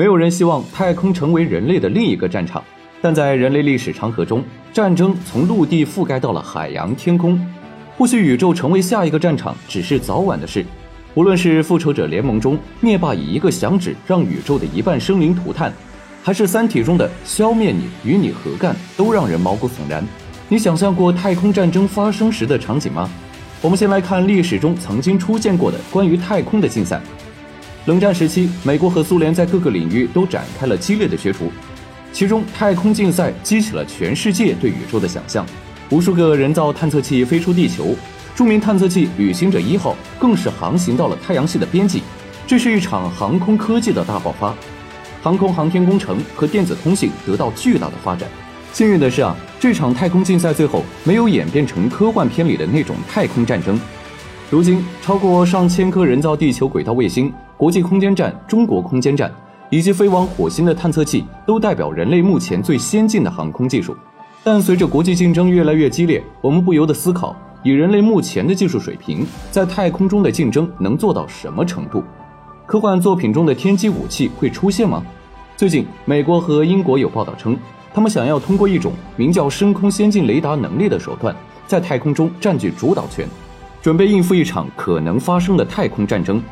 没有人希望太空成为人类的另一个战场，但在人类历史长河中，战争从陆地覆盖到了海洋、天空。或许宇宙成为下一个战场，只是早晚的事。无论是复仇者联盟中灭霸以一个响指让宇宙的一半生灵涂炭，还是三体中的消灭你与你何干，都让人毛骨悚然。你想象过太空战争发生时的场景吗？我们先来看历史中曾经出现过的关于太空的竞赛。冷战时期，美国和苏联在各个领域都展开了激烈的角逐，其中太空竞赛激起了全世界对宇宙的想象，无数个人造探测器飞出地球，著名探测器旅行者一号更是航行到了太阳系的边际，这是一场航空科技的大爆发，航空航天工程和电子通信得到巨大的发展。幸运的是啊，这场太空竞赛最后没有演变成科幻片里的那种太空战争。如今，超过上千颗人造地球轨道卫星。国际空间站、中国空间站以及飞往火星的探测器，都代表人类目前最先进的航空技术。但随着国际竞争越来越激烈，我们不由得思考：以人类目前的技术水平，在太空中的竞争能做到什么程度？科幻作品中的天基武器会出现吗？最近，美国和英国有报道称，他们想要通过一种名叫“深空先进雷达能力”的手段，在太空中占据主导权，准备应付一场可能发生的太空战争。